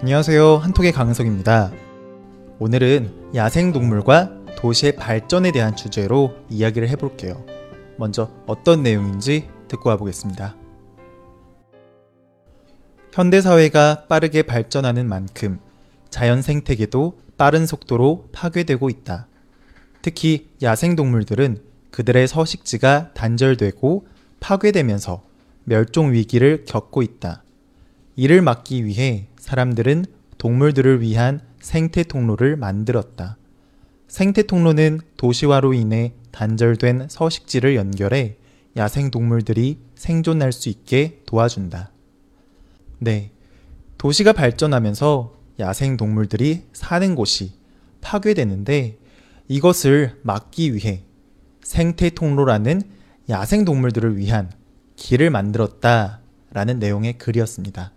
안녕하세요. 한톡의 강석입니다. 오늘은 야생동물과 도시의 발전에 대한 주제로 이야기를 해볼게요. 먼저 어떤 내용인지 듣고 와보겠습니다. 현대사회가 빠르게 발전하는 만큼 자연 생태계도 빠른 속도로 파괴되고 있다. 특히 야생동물들은 그들의 서식지가 단절되고 파괴되면서 멸종 위기를 겪고 있다. 이를 막기 위해 사람들은 동물들을 위한 생태 통로를 만들었다. 생태 통로는 도시화로 인해 단절된 서식지를 연결해 야생 동물들이 생존할 수 있게 도와준다. 네. 도시가 발전하면서 야생 동물들이 사는 곳이 파괴되는데 이것을 막기 위해 생태 통로라는 야생 동물들을 위한 길을 만들었다 라는 내용의 글이었습니다.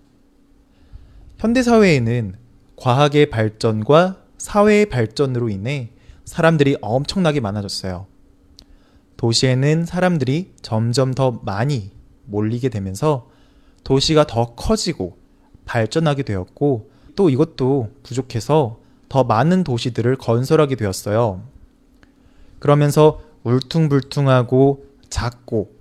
현대사회에는 과학의 발전과 사회의 발전으로 인해 사람들이 엄청나게 많아졌어요. 도시에는 사람들이 점점 더 많이 몰리게 되면서 도시가 더 커지고 발전하게 되었고 또 이것도 부족해서 더 많은 도시들을 건설하게 되었어요. 그러면서 울퉁불퉁하고 작고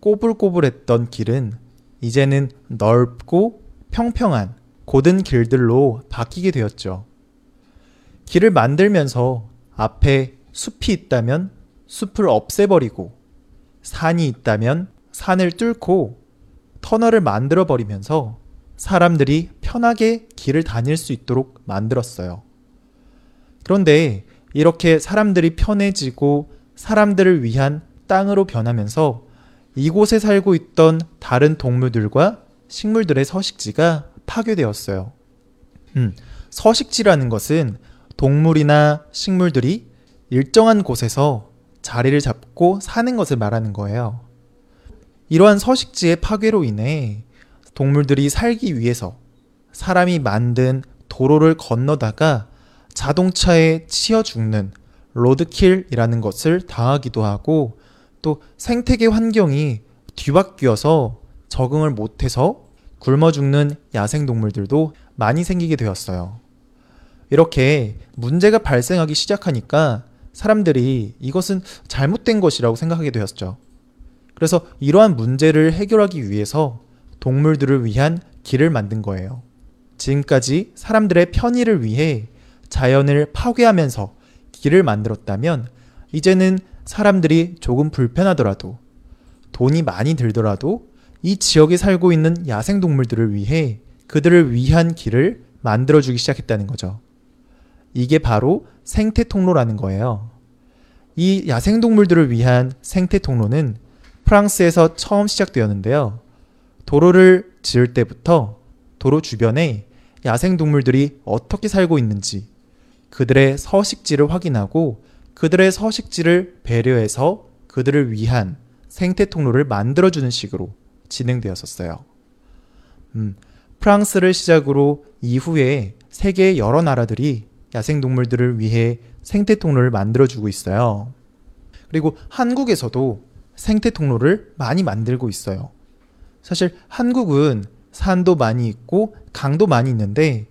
꼬불꼬불했던 길은 이제는 넓고 평평한 고든 길들로 바뀌게 되었죠. 길을 만들면서 앞에 숲이 있다면 숲을 없애버리고 산이 있다면 산을 뚫고 터널을 만들어 버리면서 사람들이 편하게 길을 다닐 수 있도록 만들었어요. 그런데 이렇게 사람들이 편해지고 사람들을 위한 땅으로 변하면서 이곳에 살고 있던 다른 동물들과 식물들의 서식지가 파괴되었어요. 음, 서식지라는 것은 동물이나 식물들이 일정한 곳에서 자리를 잡고 사는 것을 말하는 거예요. 이러한 서식지의 파괴로 인해 동물들이 살기 위해서 사람이 만든 도로를 건너다가 자동차에 치여 죽는 로드킬이라는 것을 당하기도 하고 또 생태계 환경이 뒤바뀌어서 적응을 못해서 굶어 죽는 야생동물들도 많이 생기게 되었어요. 이렇게 문제가 발생하기 시작하니까 사람들이 이것은 잘못된 것이라고 생각하게 되었죠. 그래서 이러한 문제를 해결하기 위해서 동물들을 위한 길을 만든 거예요. 지금까지 사람들의 편의를 위해 자연을 파괴하면서 길을 만들었다면 이제는 사람들이 조금 불편하더라도 돈이 많이 들더라도 이 지역에 살고 있는 야생동물들을 위해 그들을 위한 길을 만들어주기 시작했다는 거죠. 이게 바로 생태 통로라는 거예요. 이 야생동물들을 위한 생태 통로는 프랑스에서 처음 시작되었는데요. 도로를 지을 때부터 도로 주변에 야생동물들이 어떻게 살고 있는지 그들의 서식지를 확인하고 그들의 서식지를 배려해서 그들을 위한 생태 통로를 만들어주는 식으로 진행되었었어요. 음, 프랑스를 시작으로 이후에 세계의 여러 나라들이 야생동물들을 위해 생태 통로를 만들어주고 있어요. 그리고 한국에서도 생태 통로를 많이 만들고 있어요. 사실 한국은 산도 많이 있고 강도 많이 있는데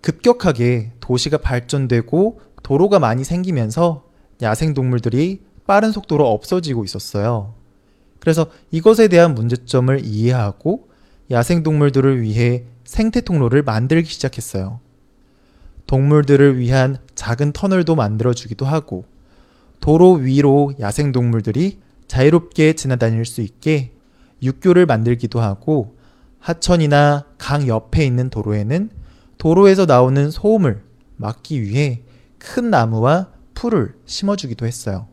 급격하게 도시가 발전되고 도로가 많이 생기면서 야생동물들이 빠른 속도로 없어지고 있었어요. 그래서 이것에 대한 문제점을 이해하고 야생동물들을 위해 생태 통로를 만들기 시작했어요. 동물들을 위한 작은 터널도 만들어주기도 하고 도로 위로 야생동물들이 자유롭게 지나다닐 수 있게 육교를 만들기도 하고 하천이나 강 옆에 있는 도로에는 도로에서 나오는 소음을 막기 위해 큰 나무와 풀을 심어주기도 했어요.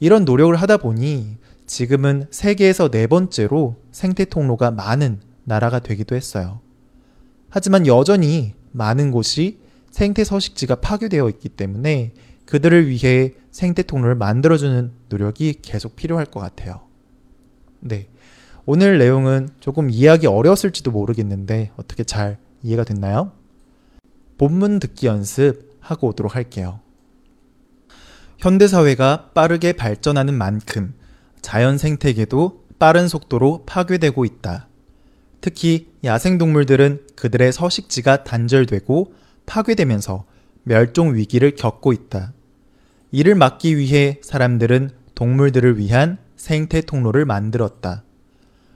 이런 노력을 하다 보니 지금은 세계에서 네 번째로 생태 통로가 많은 나라가 되기도 했어요. 하지만 여전히 많은 곳이 생태 서식지가 파괴되어 있기 때문에 그들을 위해 생태 통로를 만들어주는 노력이 계속 필요할 것 같아요. 네. 오늘 내용은 조금 이해하기 어려웠을지도 모르겠는데 어떻게 잘 이해가 됐나요? 본문 듣기 연습 하고 오도록 할게요. 현대사회가 빠르게 발전하는 만큼 자연 생태계도 빠른 속도로 파괴되고 있다. 특히 야생동물들은 그들의 서식지가 단절되고 파괴되면서 멸종 위기를 겪고 있다. 이를 막기 위해 사람들은 동물들을 위한 생태 통로를 만들었다.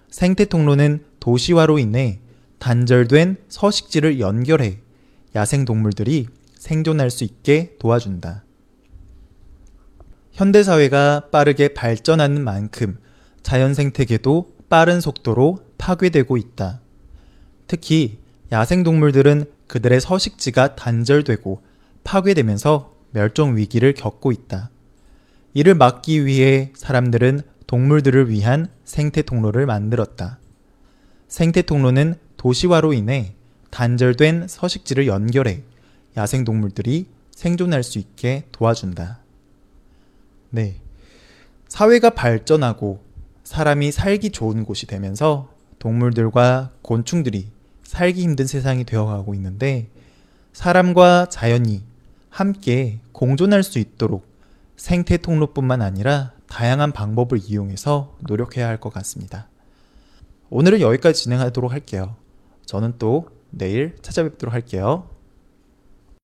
생태 통로는 도시화로 인해 단절된 서식지를 연결해 야생 동물들이 생존할 수 있게 도와준다. 현대사회가 빠르게 발전하는 만큼 자연 생태계도 빠른 속도로 파괴되고 있다. 특히 야생 동물들은 그들의 서식지가 단절되고 파괴되면서 멸종 위기를 겪고 있다. 이를 막기 위해 사람들은 동물들을 위한 생태 통로를 만들었다. 생태 통로는 도시화로 인해 단절된 서식지를 연결해 야생 동물들이 생존할 수 있게 도와준다. 네. 사회가 발전하고 사람이 살기 좋은 곳이 되면서 동물들과 곤충들이 살기 힘든 세상이 되어가고 있는데 사람과 자연이 함께 공존할 수 있도록 생태 통로뿐만 아니라 다양한 방법을 이용해서 노력해야 할 것 같습니다. 오늘은 여기까지 진행하도록 할게요. 저는 또 내일 찾아뵙도록 할게요.